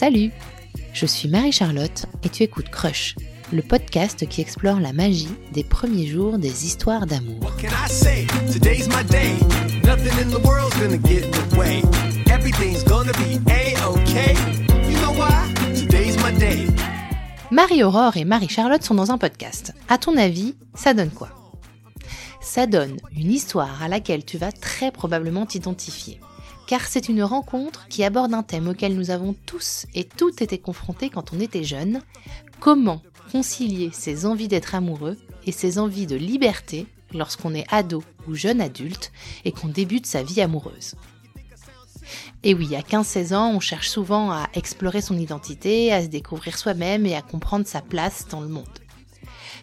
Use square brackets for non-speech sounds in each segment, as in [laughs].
Salut Je suis Marie-Charlotte et tu écoutes Crush, le podcast qui explore la magie des premiers jours des histoires d'amour. Marie-Aurore et Marie-Charlotte sont dans un podcast. À ton avis, ça donne quoi? Ça donne une histoire à laquelle tu vas très probablement t'identifier. Car c'est une rencontre qui aborde un thème auquel nous avons tous et toutes été confrontés quand on était jeunes. Comment concilier ses envies d'être amoureux et ses envies de liberté lorsqu'on est ado ou jeune adulte et qu'on débute sa vie amoureuse? Et oui, à 15-16 ans, on cherche souvent à explorer son identité, à se découvrir soi-même et à comprendre sa place dans le monde.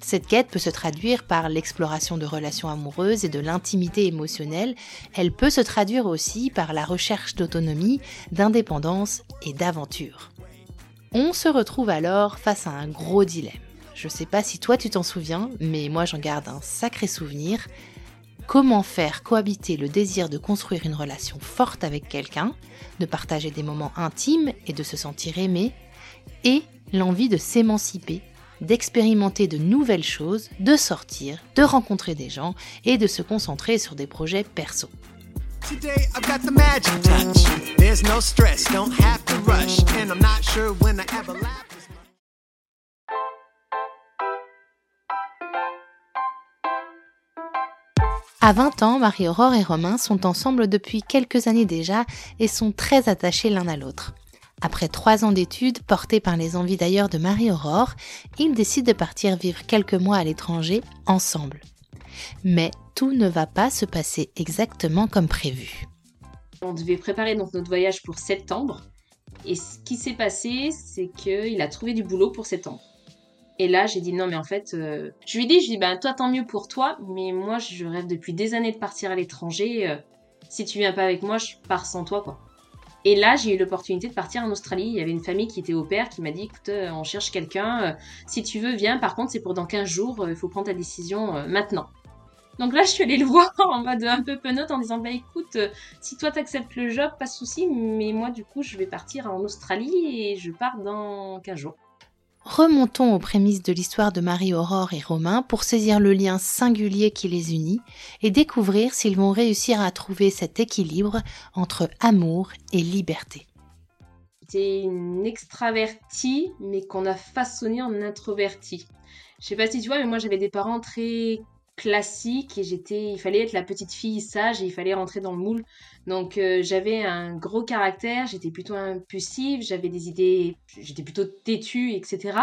Cette quête peut se traduire par l'exploration de relations amoureuses et de l'intimité émotionnelle. Elle peut se traduire aussi par la recherche d'autonomie, d'indépendance et d'aventure. On se retrouve alors face à un gros dilemme. Je sais pas si toi tu t'en souviens, mais moi j'en garde un sacré souvenir. Comment faire cohabiter le désir de construire une relation forte avec quelqu'un, de partager des moments intimes et de se sentir aimé, et l'envie de s'émanciper, d'expérimenter de nouvelles choses, de sortir, de rencontrer des gens et de se concentrer sur des projets perso. Today I've got the magic touch. There's no stress, don't have to rush. And I'm not sure when I ever laugh as much. À 20 ans, Marie-Aurore et Romain sont ensemble depuis quelques années déjà et sont très attachés l'un à l'autre. Après trois ans d'études portées par les envies d'ailleurs de Marie-Aurore, ils décident de partir vivre quelques mois à l'étranger ensemble. Mais tout ne va pas se passer exactement comme prévu. On devait préparer donc notre voyage pour septembre. Et ce qui s'est passé, c'est qu'il a trouvé du boulot pour septembre. Et là, j'ai dit non, mais en fait, euh, je lui ai dit, je lui ben toi, tant mieux pour toi, mais moi, je rêve depuis des années de partir à l'étranger. euh, si tu viens pas avec moi, je pars sans toi, quoi. Et là, j'ai eu l'opportunité de partir en Australie. Il y avait une famille qui était au père qui m'a dit, écoute, euh, on cherche quelqu'un. euh, si tu veux, viens. Par contre, c'est pour dans 15 jours. euh, Il faut prendre ta décision maintenant. Donc là, je suis allée le [laughs] voir en mode un peu penote en disant, bah écoute, si toi t'acceptes le job, pas de souci, mais moi du coup je vais partir en Australie et je pars dans 15 jours. Remontons aux prémices de l'histoire de Marie-Aurore et Romain pour saisir le lien singulier qui les unit et découvrir s'ils vont réussir à trouver cet équilibre entre amour et liberté. J'étais une extravertie, mais qu'on a façonnée en introvertie. Je sais pas si tu vois, mais moi j'avais des parents très classiques et j'étais, il fallait être la petite fille sage et il fallait rentrer dans le moule. Donc euh, j'avais un gros caractère, j'étais plutôt impulsive, j'avais des idées, j'étais plutôt têtue, etc.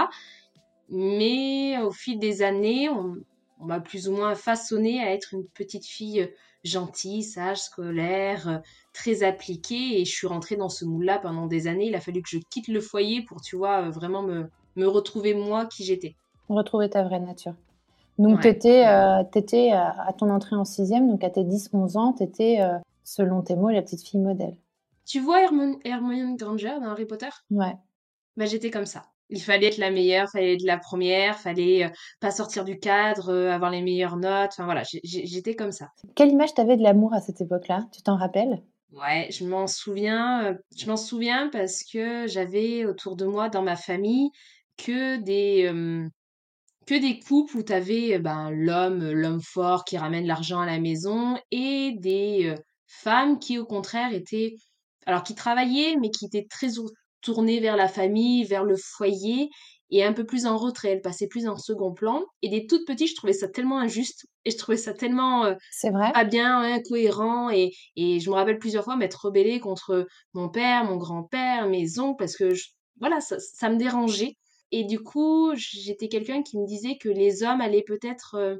Mais au fil des années, on, m'a plus ou moins façonnée à être une petite fille gentille, sage, scolaire, très appliquée et je suis rentrée dans ce moule-là pendant des années. Il a fallu que je quitte le foyer pour, tu vois, vraiment me, me retrouver moi qui j'étais. Retrouver ta vraie nature. Donc, Ouais. tu étais, à ton entrée en sixième, donc à tes 10-11 ans, tu étais, selon tes mots, la petite fille modèle. Tu vois Hermione, Hermione Granger dans Harry Potter? Ouais. Bah j'étais comme ça. Il fallait être la meilleure, fallait être la première, fallait euh, pas sortir du cadre, euh, avoir les meilleures notes. Enfin voilà, j'étais comme ça. Quelle image t'avais de l'amour à cette époque-là? Tu t'en rappelles? Ouais, je m'en souviens, euh, je m'en souviens parce que j'avais autour de moi dans ma famille que des euh, que des couples où t'avais euh, ben l'homme, euh, l'homme fort qui ramène l'argent à la maison et des euh, femmes qui au contraire étaient alors qui travaillaient mais qui étaient très ou- tournées vers la famille, vers le foyer et un peu plus en retrait, elles passaient plus en second plan. Et des toutes petites, je trouvais ça tellement injuste et je trouvais ça tellement euh, C'est vrai. pas bien, incohérent et, et je me rappelle plusieurs fois m'être rebellée contre mon père, mon grand-père, mes oncles parce que je- voilà, ça, ça me dérangeait. Et du coup, j'étais quelqu'un qui me disait que les hommes allaient peut-être euh,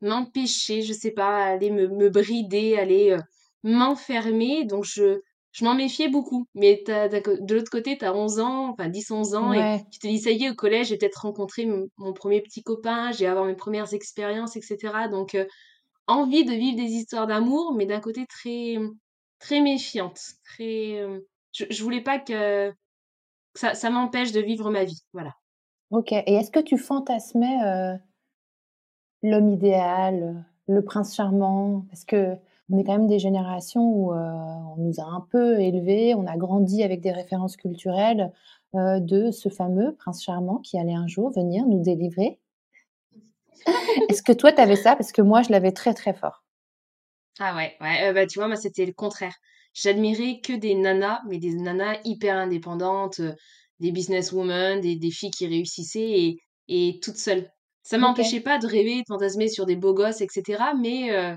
m'empêcher, je sais pas, aller me, me brider, aller euh, m'enfermer. Donc je, je m'en méfiais beaucoup. Mais co- de l'autre côté, tu as 11 ans, enfin 10-11 ans, et tu te dis, ça y est, au collège, j'ai peut-être rencontré mon, premier petit copain, j'ai avoir mes premières expériences, etc. Donc, euh, envie de vivre des histoires d'amour, mais d'un côté très, très méfiante. Très, euh, je, je voulais pas que ça, ça m'empêche de vivre ma vie. Voilà. Ok. Et est-ce que tu fantasmais euh, l'homme idéal, euh, le prince charmant? Parce que on est quand même des générations où euh, on nous a un peu élevés, on a grandi avec des références culturelles euh, de ce fameux prince charmant qui allait un jour venir nous délivrer. [laughs] Est-ce que toi, tu avais ça? Parce que moi, je l'avais très, très fort. Ah ouais, ouais, euh, bah tu vois, moi c'était le contraire. J'admirais que des nanas, mais des nanas hyper indépendantes, euh, des businesswomen, des, des filles qui réussissaient et, et toutes seules. Ça m'empêchait pas de rêver, de fantasmer sur des beaux gosses, etc. Mais, euh,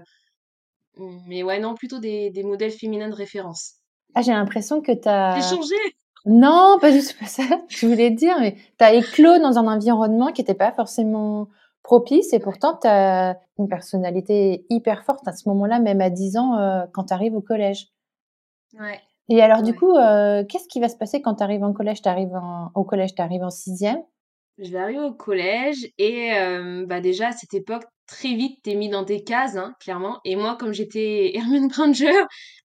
mais ouais, non, plutôt des, des modèles féminins de référence. Ah, j'ai l'impression que tu J'ai as... changé! Non, pas du tout [laughs] pas ça. Je voulais dire, mais tu as éclos dans un environnement qui n'était pas forcément propice et pourtant tu as une personnalité hyper forte à ce moment-là, même à 10 ans, euh, quand tu arrives au collège. Ouais. Et alors, du Ouais. coup, euh, qu'est-ce qui va se passer quand tu arrives en collège? T'arrives en... Au collège, tu arrives en sixième? Je vais arriver au collège et euh, bah déjà à cette époque, très vite, t'es mis dans tes cases, hein, clairement. Et moi, comme j'étais [laughs] Hermione Granger,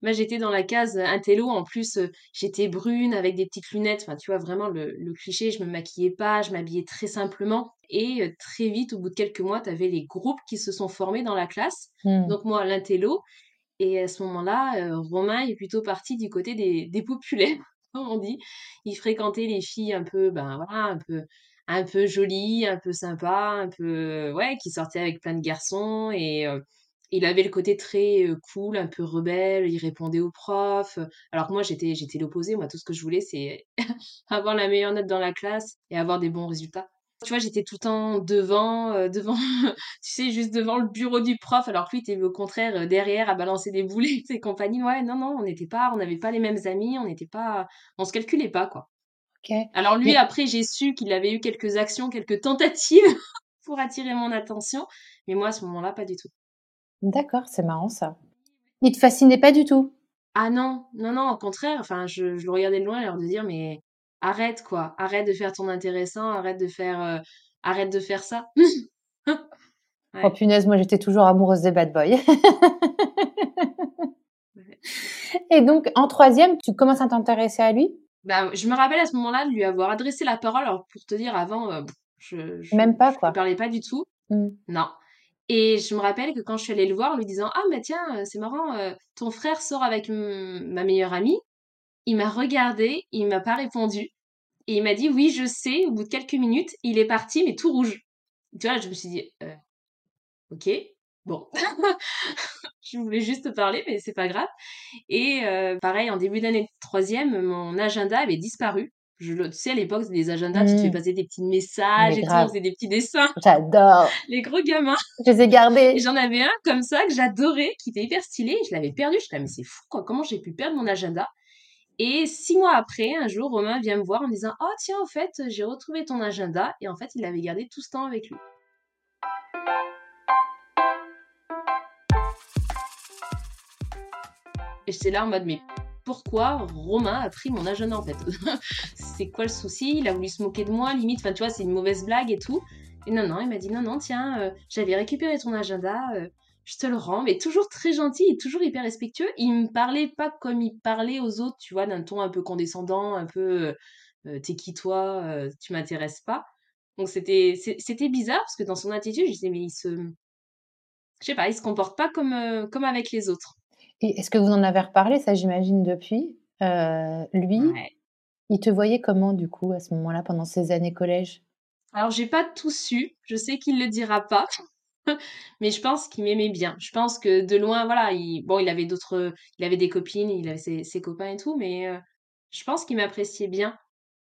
bah j'étais dans la case intello. En plus, euh, j'étais brune avec des petites lunettes. Enfin, tu vois, vraiment le, le cliché, je me maquillais pas, je m'habillais très simplement. Et très vite, au bout de quelques mois, t'avais les groupes qui se sont formés dans la classe. Hmm. Donc moi, l'intello. Et à ce moment-là, euh, Romain est plutôt parti du côté des, populaires, [laughs] comme on dit. Il fréquentait les filles un peu, ben voilà, un peu, un peu jolies, un peu sympas, un peu, ouais, qui sortaient avec plein de garçons. Et euh, il avait le côté très euh, cool, un peu rebelle. Il répondait aux profs. Alors que moi, j'étais, j'étais l'opposé. Moi, tout ce que je voulais, c'est [laughs] avoir la meilleure note dans la classe et avoir des bons résultats. Tu vois, j'étais tout le temps devant, euh, [laughs] devant, tu sais, juste devant le bureau du prof, alors que lui, était au contraire euh, derrière à balancer des boulettes [laughs] et compagnie. Ouais, non, non, on n'était pas, on n'avait pas les mêmes amis, on n'était pas, on se calculait pas, quoi. Ok. Alors lui, Mais- après, j'ai su qu'il avait eu quelques actions, quelques tentatives [laughs] pour attirer mon attention, mais moi, à ce moment-là, pas du tout. D'accord, c'est marrant ça. Il te fascinait pas du tout? Ah non, non, non, au contraire, enfin, je, je le regardais de loin, l'air de dire, mais arrête, quoi, arrête de faire ton intéressant, arrête de faire, euh, arrête de faire ça. [laughs] Ouais. Oh punaise, moi j'étais toujours amoureuse des bad boys. Ouais. [laughs] Et donc, en troisième, tu commences à t'intéresser à lui? Bah, je me rappelle à ce moment-là de lui avoir adressé la parole. Alors, pour te dire, avant, euh, je, je, Même pas, je quoi. lui parlais pas du tout. Hmm. Non. Et je me rappelle que quand je suis allée le voir, en lui disant, ah, mais tiens, euh, c'est marrant, euh, ton frère sort avec ma meilleure amie. Il m'a regardé, il m'a pas répondu. Et il m'a dit, oui, je sais, au bout de quelques minutes, il est parti, mais tout rouge. Tu vois, je me suis dit, euh, ok, bon. [laughs] je voulais juste te parler, mais c'est pas grave. Et euh, pareil, en début d'année troisième, mon agenda avait disparu. Je, le- tu sais, à l'époque, c'était des agendas, tu te fais Hmm. passer des petits messages Mais et tout, on faisait des petits dessins, J'adore. [laughs] les gros gamins. Je les ai gardés. j'en avais un comme ça que j'adorais, qui était hyper stylé, et je l'avais perdu. Je me mais c'est fou, quoi, comment j'ai pu perdre mon agenda? Et six mois après, un jour, Romain vient me voir en me disant, oh tiens, en fait, j'ai retrouvé ton agenda, et en fait, il avait gardé tout ce temps avec lui. Et j'étais là en mode, mais pourquoi Romain a pris mon agenda en fait? [laughs] C'est quoi le souci? Il a voulu se moquer de moi, limite, enfin tu vois, c'est une mauvaise blague et tout. Et non, non, il m'a dit, non, non, tiens, euh, j'avais récupéré ton agenda, euh, je te le rends, mais toujours très gentil et toujours hyper respectueux. Il me parlait pas comme il parlait aux autres, tu vois, d'un ton un peu condescendant, un peu, euh, euh, t'es qui toi, euh, tu m'intéresses pas. Donc c'était c'était bizarre parce que dans son attitude, je disais, mais il se, je sais pas, il se comporte pas comme, euh, comme avec les autres. Et est-ce que vous en avez reparlé, ça j'imagine depuis? Lui, Ouais. il te voyait comment du coup à ce moment-là pendant ces années collège? Alors, j'ai pas tout su. Je sais qu'il le dira pas. [laughs] Mais je pense qu'il m'aimait bien. Je pense que de loin, voilà, il, bon, il avait d'autres, il avait des copines, il avait ses, ses copains et tout, mais euh, je pense qu'il m'appréciait bien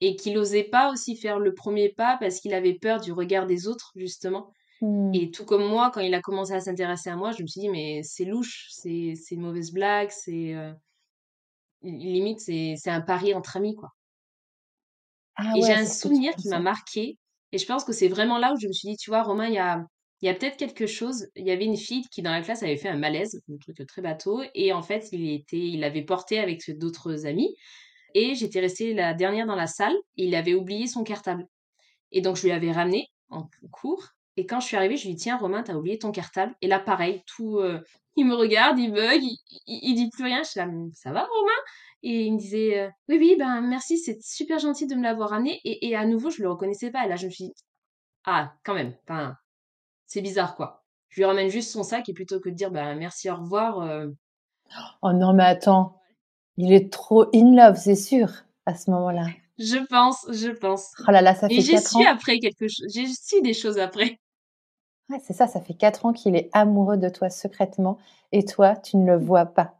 et qu'il osait pas aussi faire le premier pas parce qu'il avait peur du regard des autres, justement. Hmm. Et tout comme moi, quand il a commencé à s'intéresser à moi, je me suis dit, mais c'est louche, c'est, une mauvaise blague, c'est, euh, limite, c'est, un pari entre amis, quoi. Ah Et j'ai un souvenir qui m'a marqué. Et je pense que c'est vraiment là où je me suis dit, tu vois, Romain, il y a, il y a peut-être quelque chose. Il y avait une fille qui, dans la classe, avait fait un malaise, un truc très bateau. Et en fait, il était, il l'avait porté avec d'autres amis. Et j'étais restée la dernière dans la salle. Il avait oublié son cartable. Et donc, je lui avais ramené en cours. Et quand je suis arrivée, je lui dit, tiens, Romain, t'as oublié ton cartable. Et là, pareil, tout, euh, il me regarde, il bug, il, dit plus rien. Je suis là, ça va, Romain? Et il me disait, euh, oui, oui, ben merci, c'est super gentil de me l'avoir amené. Et, à nouveau, je le reconnaissais pas. Et là, je me suis dit, ah, quand même, enfin, c'est bizarre, quoi. Je lui ramène juste son sac et plutôt que de dire, ben merci, au revoir, euh, Oh non, mais attends, il est trop in love, c'est sûr, à ce moment-là. Je pense, je pense. Oh là là, ça Et fait j'ai 4 su ans. après quelque chose. J'ai su des choses après. Ouais, c'est ça, ça fait 4 ans qu'il est amoureux de toi secrètement et toi, tu ne le vois pas.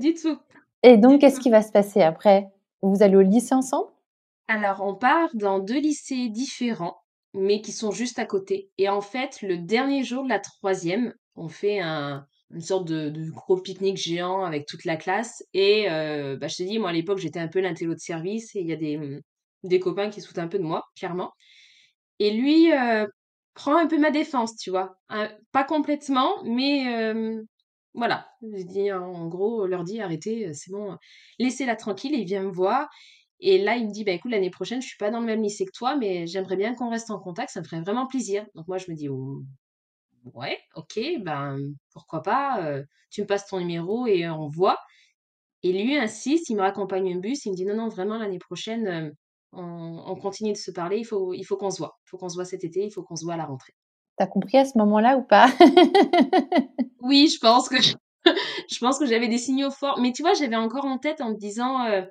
Du tout. Et donc, qu'est-ce qui va se passer après? Vous allez au lycée ensemble? Alors, on part dans deux lycées différents, mais qui sont juste à côté. Et en fait, le dernier jour de la troisième, on fait un, une sorte de, gros pique-nique géant avec toute la classe. Et euh, bah, je te dis, moi à l'époque, j'étais un peu l'intello de service et il y a des, hum, des copains qui se foutent un peu de moi, clairement. Et lui euh, prend un peu ma défense, tu vois. Pas complètement, mais euh, voilà. Je dis, en gros, leur dit, arrêtez, c'est bon, laissez-la tranquille. Et il vient me voir. Et là, il me dit, bah écoute, l'année prochaine, je suis pas dans le même lycée que toi, mais j'aimerais bien qu'on reste en contact, ça me ferait vraiment plaisir. Donc moi, je me dis, oh, ouais, ok, ben pourquoi pas, euh, tu me passes ton numéro et on voit. Et lui insiste, il me raccompagne un bus, il me dit, non, non, vraiment, l'année prochaine, euh, on, on continue de se parler, il faut, il faut qu'on se voit. Il faut qu'on se voit cet été, il faut qu'on se voit à la rentrée. T'as compris à ce moment-là ou pas? [laughs] Oui, je pense que [laughs] je pense que j'avais des signaux forts, mais tu vois, j'avais encore en tête en me disant, euh,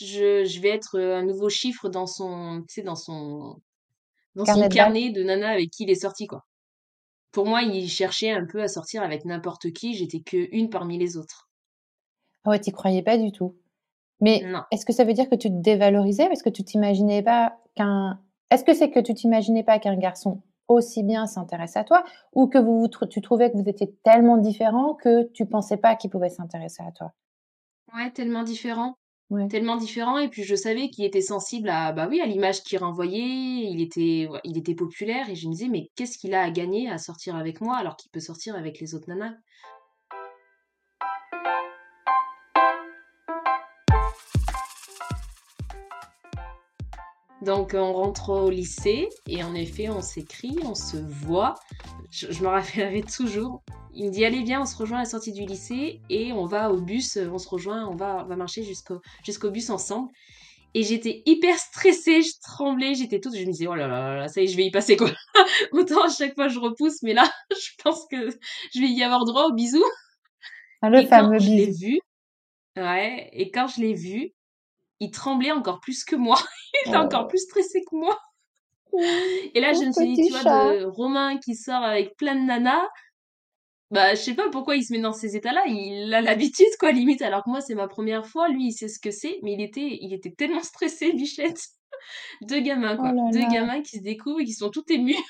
je, je vais être un nouveau chiffre dans son, tu sais, dans son, dans son Carnet de bac? carnet de nana avec qui il est sorti, quoi. Pour moi, il cherchait un peu à sortir avec n'importe qui, j'étais que une parmi les autres. Ah ouais, t'y croyais pas du tout. Mais Non. est-ce que ça veut dire que tu te dévalorisais? Parce que tu t'imaginais pas qu'un est-ce que c'est que tu t'imaginais pas qu'un garçon aussi bien s'intéresse à toi ou que vous, tu trouvais que vous étiez tellement différents que tu pensais pas qu'il pouvait s'intéresser à toi? Ouais, tellement différent, Tellement différent. Et puis je savais qu'il était sensible à, bah à l'image qu'il renvoyait. Il était, il était populaire et je me disais, mais qu'est-ce qu'il a à gagner à sortir avec moi alors qu'il peut sortir avec les autres nanas? Donc on rentre au lycée et en effet on s'écrit, on se voit. Je, je me rappellerai toujours. Il me dit allez viens on se rejoint à la sortie du lycée et on va au bus, on se rejoint, on va, on va marcher jusqu'au jusqu'au bus ensemble. Et j'étais hyper stressée, je tremblais, j'étais toute, je me disais oh là là là, ça y est je vais y passer quoi. [laughs] Autant à chaque fois je repousse mais là [laughs] je pense que je vais y avoir droit au bisou. Ah, le Et quand fameux je l'ai bisou. vu, ouais, et quand je l'ai vu, il tremblait encore plus que moi. [laughs] Il était encore Oh. plus stressé que moi. Et là, je me suis dit, tu vois, de Romain qui sort avec plein de nanas, bah, je sais pas pourquoi il se met dans ces états-là. Il a l'habitude, quoi, limite. Alors que moi, c'est ma première fois. Lui, il sait ce que c'est, mais il était, il était tellement stressé, [laughs] Bichette. Deux gamins, Oh quoi. là Deux là. gamins qui se découvrent et qui sont tout émus. [laughs]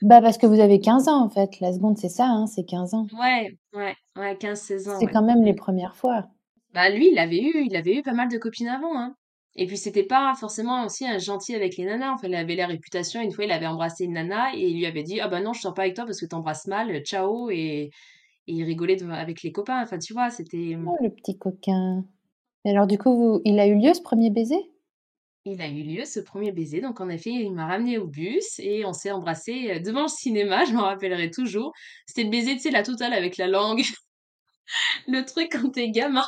Bah parce que vous avez 15 ans en fait. La seconde, c'est ça, hein, c'est 15 ans. Ouais, ouais, ouais, 15-16 ans, C'est ouais. quand même les premières fois. Bah, lui, il avait eu, il avait eu pas mal de copines avant, hein. Et puis, c'était pas forcément aussi un gentil avec les nanas. Enfin, il avait la réputation. Une fois, il avait embrassé une nana et il lui avait dit, ah bah non, je sors pas avec toi parce que t'embrasses mal, ciao. Et, et il rigolait avec les copains. Enfin, tu vois, c'était. Oh le petit coquin? Et alors du coup, vous... il a eu lieu ce premier baiser? Il a eu lieu ce premier baiser. Donc, en effet, il m'a ramené au bus et on s'est embrassé euh, devant le cinéma. [laughs] Je m'en rappellerai toujours. C'était le baiser, tu sais, la totale avec la langue. [laughs] Le truc quand t'es gamin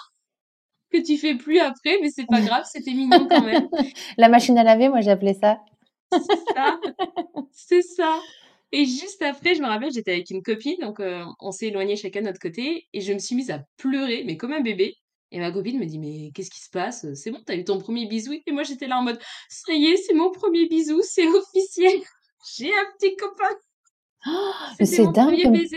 que tu fais plus après, mais c'est pas grave, c'était mignon quand même. [laughs] La machine à laver, moi j'appelais ça. C'est ça, c'est ça. Et juste après, je me rappelle, j'étais avec une copine, donc euh, on s'est éloignés chacun de notre côté, et je me suis mise à pleurer, mais comme un bébé. Et ma copine me dit, mais qu'est-ce qui se passe? C'est bon, t'as eu ton premier bisou? Et moi, j'étais là en mode, ça y est, c'est mon premier bisou, c'est officiel. [laughs] J'ai un petit copain. C'est dingue premier comme... baiser.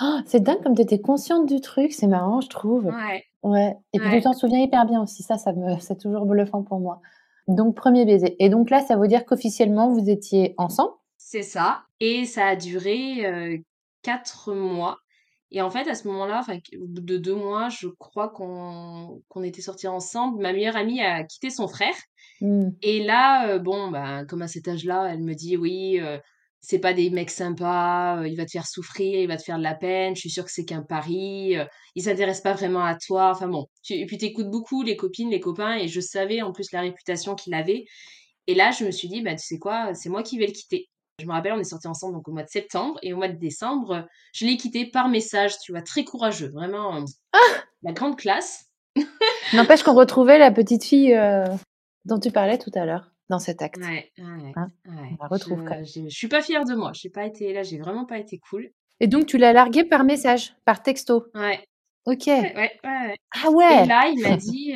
Oh, c'est dingue comme tu étais consciente du truc, c'est marrant, je trouve. Ouais, Ouais. Et puis tu ouais. t'en souviens hyper bien aussi, ça, ça me... [laughs] c'est toujours bluffant pour moi. Donc premier baiser. Et donc là, ça veut dire qu'officiellement, vous étiez ensemble? C'est ça. Et ça a duré euh, quatre mois. Et en fait, à ce moment-là, au bout de deux mois, je crois qu'on était sortis ensemble. Ma meilleure amie a quitté son frère. Hmm. Et là, euh, bon, ben, comme à cet âge-là, elle me dit, oui, euh, c'est pas des mecs sympas, euh, il va te faire souffrir, il va te faire de la peine, je suis sûre que c'est qu'un pari, euh, il s'intéresse pas vraiment à toi. Enfin bon, tu, et puis t'écoutes beaucoup les copines, les copains, et je savais en plus la réputation qu'il avait. Et là, je me suis dit, bah, tu sais quoi, c'est moi qui vais le quitter. Je me rappelle, on est sortis ensemble donc au mois de septembre, et au mois de décembre, je l'ai quitté par message, tu vois, très courageux, vraiment, euh, la grande classe. N'empêche qu'on retrouvait la petite fille euh, dont tu parlais tout à l'heure dans cet acte. Ouais, ouais, Hein, ouais. on la retrouve quand Je, même. j'ai- je suis pas fière de moi. J'ai pas été là, j'ai vraiment pas été cool. Et donc tu l'as largué par message, par texto? Ouais, OK. Ouais, ouais. Ah Et là, il m'a [laughs] dit,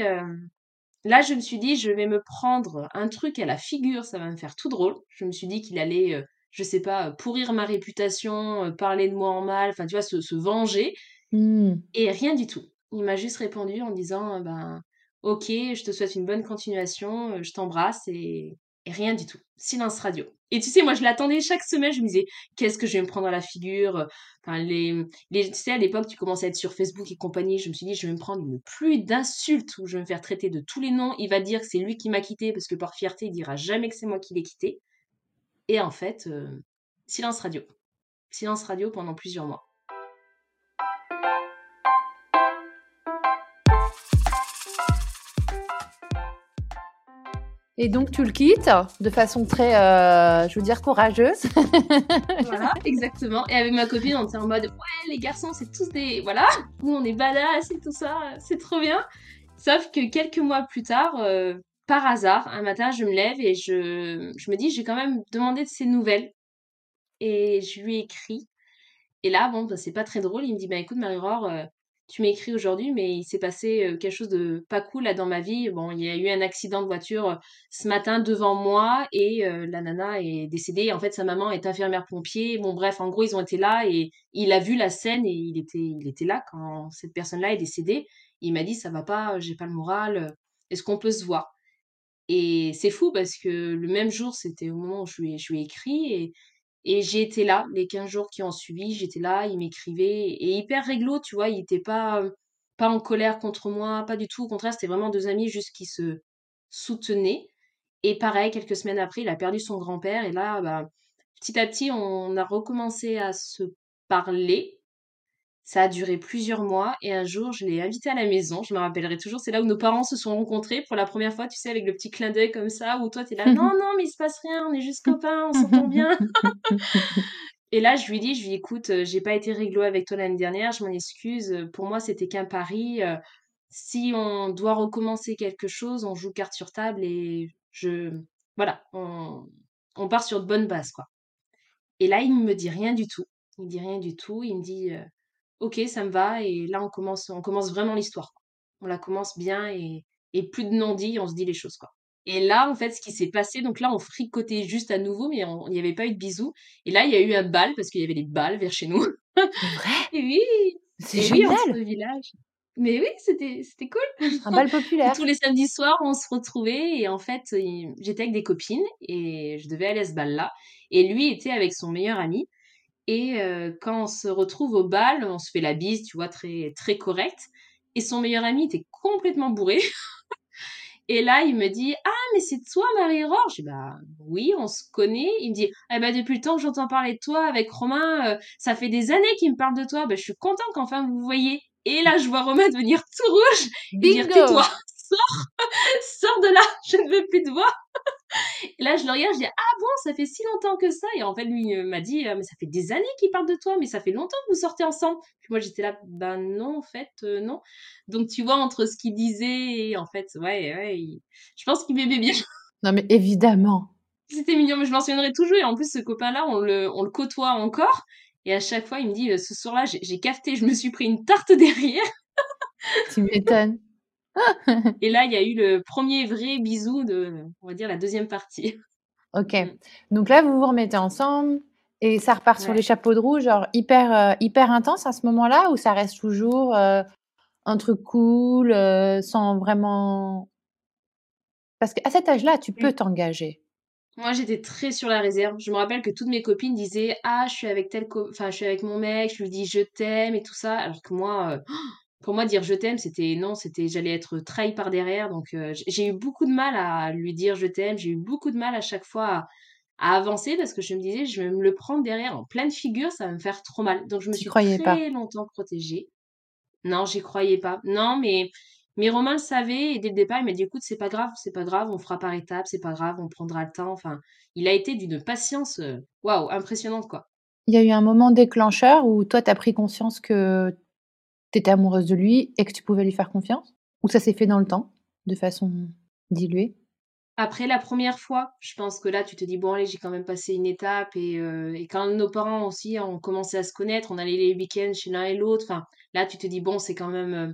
là, je me suis dit: «Je vais me prendre un truc à la figure, ça va me faire tout drôle». Je me suis dit qu'il allait, heu, je sais pas, pourrir ma réputation, parler de moi en mal, enfin, tu vois, se se venger Mmh. et rien du tout. Il m'a juste répondu en disant, ben: «OK, je te souhaite une bonne continuation, heu, je t'embrasse» et rien du tout. Silence radio. Et tu sais, moi, je l'attendais chaque semaine, je me disais: «Qu'est-ce que je vais me prendre à la figure?» heu, enfin les, les tu sais, à l'époque, tu commençais à être sur Facebook et compagnie, je me suis dit: «Je vais me prendre une pluie d'insultes où je vais me faire traiter de tous les noms. Il va dire que c'est lui qui m'a quittée parce que par fierté, il dira jamais que c'est moi qui l'ai quitté» et en fait, heu, silence radio. Silence radio pendant plusieurs mois. Et donc tu le quittes de façon très, heu, je veux dire courageuse. [laughs] Voilà, exactement. Et avec ma copine, on était en mode ouais, les garçons, c'est tous des. Voilà, on est badass et tout ça, c'est trop bien. Sauf que quelques mois plus tard, euh, par hasard, un matin, je me lève et je, je me dis, je vais quand même demander de ses nouvelles. Et je lui ai écrit. Et là, bon, bah, c'est pas très drôle. Il me dit, bah écoute, Marie-Aurore, euh, tu m'écris aujourd'hui, mais il s'est passé euh, quelque chose de pas cool là dans ma vie. Bon, il y a eu un accident de voiture euh, ce matin devant moi et euh, la nana est décédée. En fait, sa maman est infirmière pompier. Bon, bref, en gros, ils ont été là et il a vu la scène et il était, là quand cette personne-là est décédée. Il m'a dit, ça va pas, j'ai pas le moral. Est-ce qu'on peut se voir? Et c'est fou parce que le même jour, c'était au moment où je lui ai, je lui ai écrit et, et j'ai été là, les 15 jours qui ont suivi, j'étais là, il m'écrivait et hyper réglo, tu vois, il était pas, pas en colère contre moi, pas du tout. Au contraire, c'était vraiment deux amis juste qui se soutenaient. Et pareil, quelques semaines après, il a perdu son grand-père et là, bah, petit à petit, on a recommencé à se parler. Ça a duré plusieurs mois et un jour, je l'ai invité à la maison. Je me rappellerai toujours, c'est là où nos parents se sont rencontrés pour la première fois, tu sais, avec le petit clin d'œil comme ça, où toi, t'es là, non, non, mais il se passe rien, on est juste copains, on s'entend bien. [laughs] Et là, je lui dis, je lui dis, écoute, euh, j'ai pas été réglo avec toi l'année dernière, je m'en excuse. euh, Pour moi, c'était qu'un pari. euh, Si on doit recommencer quelque chose, on joue carte sur table et je, voilà, on, on part sur de bonnes bases, quoi. Et là, il me dit rien du tout. Il me dit rien du tout. Il me dit, euh, ok, ça me va. Et là, on commence, on commence vraiment l'histoire. On la commence bien et, et plus de non-dit, on se dit les choses, quoi. Et là, en fait, ce qui s'est passé, donc là, on fricotait juste à nouveau, mais on- il n'y avait pas eu de bisous. Et là, il y a eu un bal, parce qu'il y avait des balles vers chez nous. C'est vrai? [laughs] Et oui, C'est et oui, entre génial! le village. Mais oui, c'était, c'était cool. Un bal [laughs] populaire. tous les samedis soirs, on se retrouvait et en fait, il- j'étais avec des copines et je devais aller à ce bal-là. Et lui était avec son meilleur ami. Et euh, quand on se retrouve au bal, on se fait la bise, tu vois, très, très correct. Et son meilleur ami était complètement bourré. [laughs] Et là, il me dit, ah, mais c'est toi, Marie-Aurore? Je dis, bah oui, on se connaît. Il me dit, eh ben, depuis le temps que j'entends parler de toi avec Romain, ça fait des années qu'il me parle de toi. Ben, je suis contente qu'enfin vous vous voyez. Et là, je vois Romain devenir tout rouge et dire, Bingo! tais-toi, sors, [laughs] sors de là, [laughs] je ne veux plus te voir. Et là, je le regarde, je dis, ah bon, ça fait si longtemps que ça. Et en fait, lui il m'a dit, Ah, mais ça fait des années qu'il parle de toi, mais ça fait longtemps que vous sortez ensemble. Puis moi, j'étais là, ben non, en fait, euh, non. Donc, tu vois, entre ce qu'il disait et en fait, ouais, ouais, il- je pense qu'il m'aimait bien. [laughs] Non mais évidemment. C'était mignon, mais je m'en souviendrai toujours. Et en plus, ce copain-là, on le, on le côtoie encore. Et à chaque fois, il me dit, euh, ce soir-là, j'ai capté, je me suis pris une tarte derrière. Tu m'étonnes. [laughs] Et là, il y a eu le premier vrai bisou de, on va dire, la deuxième partie. [laughs] OK. Mm. Donc là, vous vous remettez ensemble et ça repart sur les chapeaux de roue, genre hyper, heu, hyper intense à ce moment-là ou ça reste toujours, heu, un truc cool, heu, sans vraiment parce qu'à cet âge-là, tu peux t'engager. Moi, j'étais très sur la réserve. Je me rappelle que toutes mes copines disaient, ah, je suis avec tel, enfin, je suis avec mon mec, je lui dis je t'aime et tout ça. Alors que moi, euh, pour moi, dire je t'aime, c'était non, c'était j'allais être trahie par derrière. Donc, euh, j'ai eu beaucoup de mal à lui dire je t'aime. J'ai eu beaucoup de mal à chaque fois à, à avancer parce que je me disais, je vais me le prendre derrière en pleine figure, ça va me faire trop mal. Donc, je me Tu suis croyais pas? très longtemps protégée. Non, j'y croyais pas. Non, mais, mais Romain le savait et dès le départ, il m'a dit, écoute, c'est pas grave, c'est pas grave, on fera par étapes, c'est pas grave, on prendra le temps. Enfin, il a été d'une patience, euh, waouh, impressionnante, quoi. Il y a eu un moment déclencheur où toi, tu as pris conscience que tu étais amoureuse de lui et que tu pouvais lui faire confiance? Ou ça s'est fait dans le temps, de façon diluée? Après la première fois, je pense que là, tu te dis, bon, allez, j'ai quand même passé une étape. Et, euh, quand nos parents aussi ont commencé à se connaître, on allait les week-ends chez l'un et l'autre. Là, tu te dis, bon, c'est quand même, euh,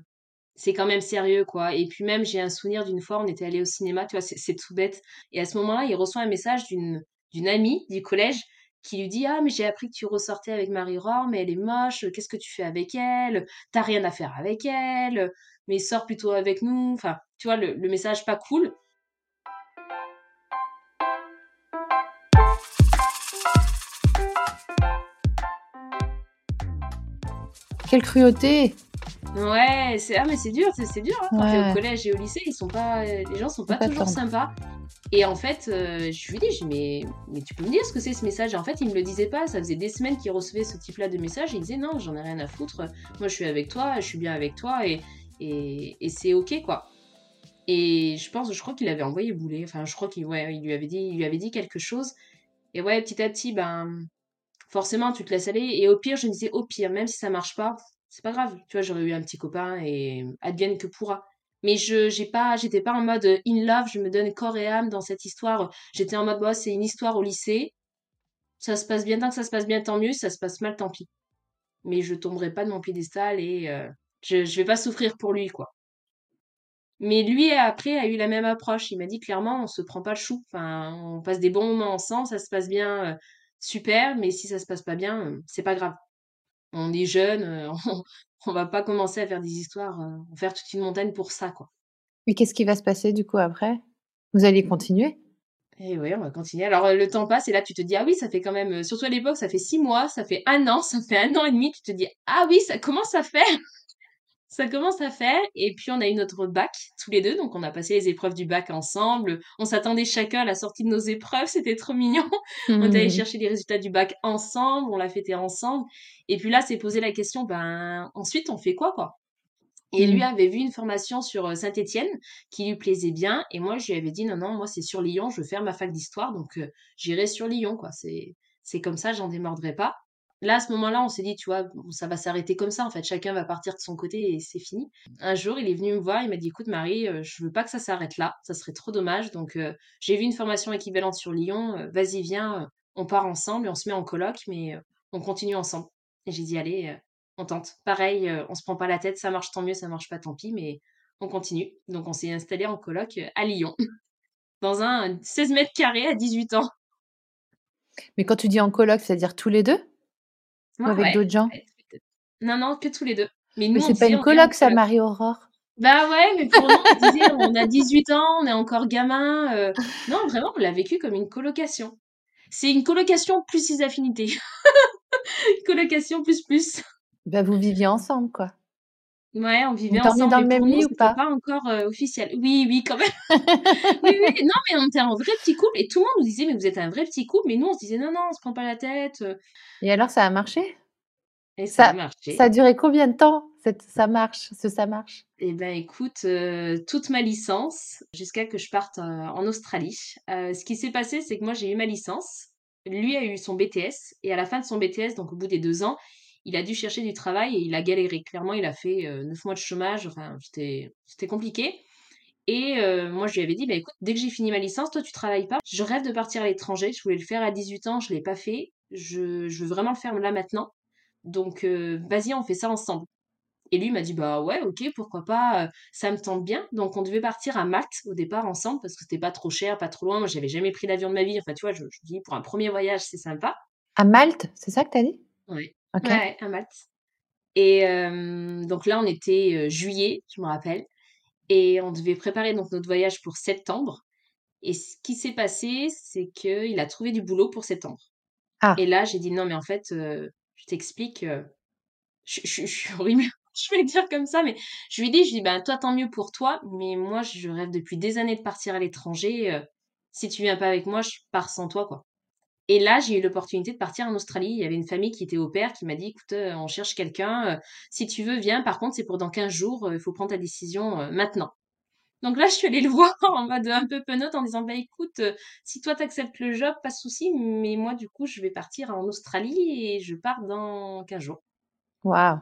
c'est quand même sérieux, quoi. Et puis même, j'ai un souvenir d'une fois, on était allé au cinéma, tu vois, c'est tout bête. Et à ce moment-là, il reçoit un message d'une amie du collège qui lui dit, ah, mais j'ai appris que tu ressortais avec Marie-Rore, mais elle est moche, qu'est-ce que tu fais avec elle? T'as rien à faire avec elle, mais sors plutôt avec nous. Enfin, tu vois, le, le message pas cool. Quelle cruauté Ouais, c'est ah mais c'est dur, c'est dur. Hein. Quand t'es Ouais. au collège et au lycée, ils sont pas, les gens sont pas Pas toujours sympas. Et en fait, euh, je lui dis, je dis, mais mais tu peux me dire ce que c'est ce message? Et en fait, il me le disait pas. Ça faisait des semaines qu'il recevait ce type-là de message. Il disait non, j'en ai rien à foutre. Moi, je suis avec toi, je suis bien avec toi et et, et c'est ok quoi. Et je pense, je crois qu'il avait envoyé bouler. Enfin, je crois qu'il ouais, il lui avait dit, il lui avait dit quelque chose. Et ouais, petit à petit, ben forcément, tu te laisses aller. Et au pire, je me disais, au pire, même si ça marche pas, c'est pas grave. Tu vois, j'aurais eu un petit copain et advienne que pourra. Mais je, j'ai pas, j'étais pas en mode euh, in love, je me donne corps et âme dans cette histoire. J'étais en mode, bah, c'est une histoire au lycée. Ça se passe bien, tant que ça se passe bien, tant mieux. Ça se passe mal, tant pis. Mais je tomberai pas de mon piédestal et euh, je, je vais pas souffrir pour lui, quoi. Mais lui, après, a eu la même approche. Il m'a dit clairement, on se prend pas le chou. Enfin, on passe des bons moments ensemble, ça se passe bien, euh, super. Mais si ça se passe pas bien, euh, c'est pas grave. On est jeune, euh, [laughs] on, on va pas commencer à faire des histoires, euh, on va faire toute une montagne pour ça, quoi. Mais qu'est-ce qui va se passer du coup après? Vous allez continuer? Et oui, on va continuer. Alors, le temps passe et là, tu te dis, ah oui, ça fait quand même, surtout à l'époque, ça fait six mois, ça fait un an, [laughs] ça fait un an et demi. Tu te dis, ah oui, ça commence à faire. Ça commence à faire. Et puis, on a eu notre bac, tous les deux. Donc, on a passé les épreuves du bac ensemble. On s'attendait chacun à la sortie de nos épreuves. [laughs] C'était trop mignon. On est allé chercher les résultats du bac ensemble. On l'a fêté ensemble. Et puis là, c'est posé la question, ben, ensuite, on fait quoi, quoi? Et lui avait vu une formation sur euh, Saint-Étienne qui lui plaisait bien. Et moi, je lui avais dit, non, non, moi, c'est sur Lyon. Je veux faire ma fac d'histoire. Donc, euh, j'irai sur Lyon, quoi. C'est, c'est comme ça, j'en démordrai pas. Là, à ce moment-là, on s'est dit, tu vois, ça va s'arrêter comme ça. En fait, chacun va partir de son côté et c'est fini. Un jour, il est venu me voir. Il m'a dit, écoute, Marie, euh, je veux pas que ça s'arrête là. Ça serait trop dommage. Donc, euh, j'ai vu une formation équivalente sur Lyon. euh, vas-y, viens. euh, on part ensemble et on se met en coloc, mais on continue ensemble. Et j'ai dit, allez, on tente. Pareil, on se prend pas la tête. Ça marche tant mieux, ça marche pas tant pis, mais on continue. Donc, on s'est installé en coloc euh, à Lyon. [laughs] Dans un 16 mètres carrés à 18 ans. Mais quand tu dis en coloc, c'est-à-dire tous les deux? Ou avec ouais. d'autres gens Non, non, que tous les deux. Mais nous, Mais on c'est pas une coloc, ça. Marie-Aurore. Bah ouais, mais pour nous, on [laughs] disait, on a 18 ans, on est encore gamin. euh, [laughs] Non, vraiment, on l'a vécu comme une colocation. C'est une colocation plus ses affinités. [laughs] colocation plus plus. Bah, vous viviez ensemble, quoi. Ouais, on vivait dormiez ensemble, dans le même lit ou pas? pas encore euh, officiel. Oui, oui, quand même. [laughs] Oui, oui, non, mais on était un vrai petit couple et tout le monde nous disait, mais vous êtes un vrai petit couple, mais nous, on se disait, non, non, on se prend pas la tête. euh, Et alors, ça a marché? Et ça a ça, marché. ça a duré combien de temps cette, Ça marche, ce ça marche? Eh ben écoute, euh, toute ma licence, jusqu'à que je parte euh, en Australie. Ce qui s'est passé, c'est que moi j'ai eu ma licence, lui a eu son BTS, et à la fin de son BTS, donc au bout des deux ans, il a dû chercher du travail et il a galéré. Clairement, il a fait euh, neuf mois de chômage, enfin c'était compliqué. Et euh, moi je lui avais dit, bah écoute, dès que j'ai fini ma licence, toi tu travailles pas. Je rêve de partir à l'étranger, je voulais le faire à 18 ans, je l'ai pas fait. Je, je veux vraiment le faire là maintenant. Donc euh, vas-y, on fait ça ensemble. Et lui m'a dit bah ouais ok pourquoi pas ça me tente bien donc on devait partir à Malte au départ ensemble parce que c'était pas trop cher pas trop loin moi j'avais jamais pris l'avion de ma vie enfin tu vois je, dis pour un premier voyage c'est sympa À Malte, c'est ça que t'as dit? Ouais Ok. ouais à Malte et euh, donc là on était euh, juillet je me rappelle et on devait préparer donc notre voyage pour septembre et ce qui s'est passé c'est que il a trouvé du boulot pour septembre Ah. et là j'ai dit non mais en fait euh, je t'explique je, je- je suis horrible, [laughs] je vais le dire comme ça, mais je lui ai dit, je lui ai dit, ben, toi, tant mieux pour toi, mais moi, je rêve depuis des années de partir à l'étranger. si tu viens pas avec moi, je pars sans toi, quoi. Et là, j'ai eu l'opportunité de partir en Australie. Il y avait une famille qui était au père qui m'a dit, écoute, euh, on cherche quelqu'un. euh, si tu veux, viens. Par contre, c'est pour dans 15 jours. euh, Il faut prendre ta décision maintenant. Donc là, je suis allée le [laughs] voir en mode un peu penote en disant, bah écoute, si toi t'acceptes le job, pas de souci, mais moi, du coup, je vais partir en Australie et je pars dans 15 jours. Waouh.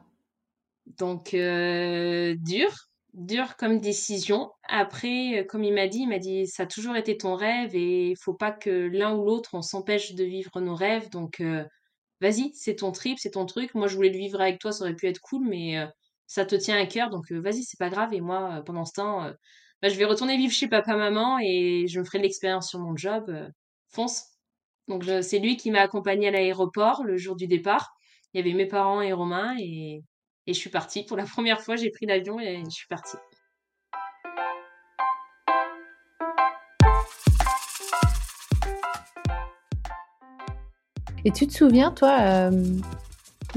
Donc, dur, dur comme décision. Après, euh, comme il m'a dit, il m'a dit, ça a toujours été ton rêve et il faut pas que l'un ou l'autre, on s'empêche de vivre nos rêves. Donc, euh, vas-y, c'est ton trip, c'est ton truc. Moi, je voulais le vivre avec toi, ça aurait pu être cool, mais euh, ça te tient à cœur. Donc, vas-y, c'est pas grave. Et moi, pendant ce temps, bah, je vais retourner vivre chez papa-maman et je me ferai de l'expérience sur mon job. fonce. Donc, c'est lui qui m'a accompagné à l'aéroport le jour du départ. Il y avait mes parents et Romain et et je suis partie. Pour la première fois, j'ai pris l'avion et je suis partie. Et tu te souviens, toi, euh,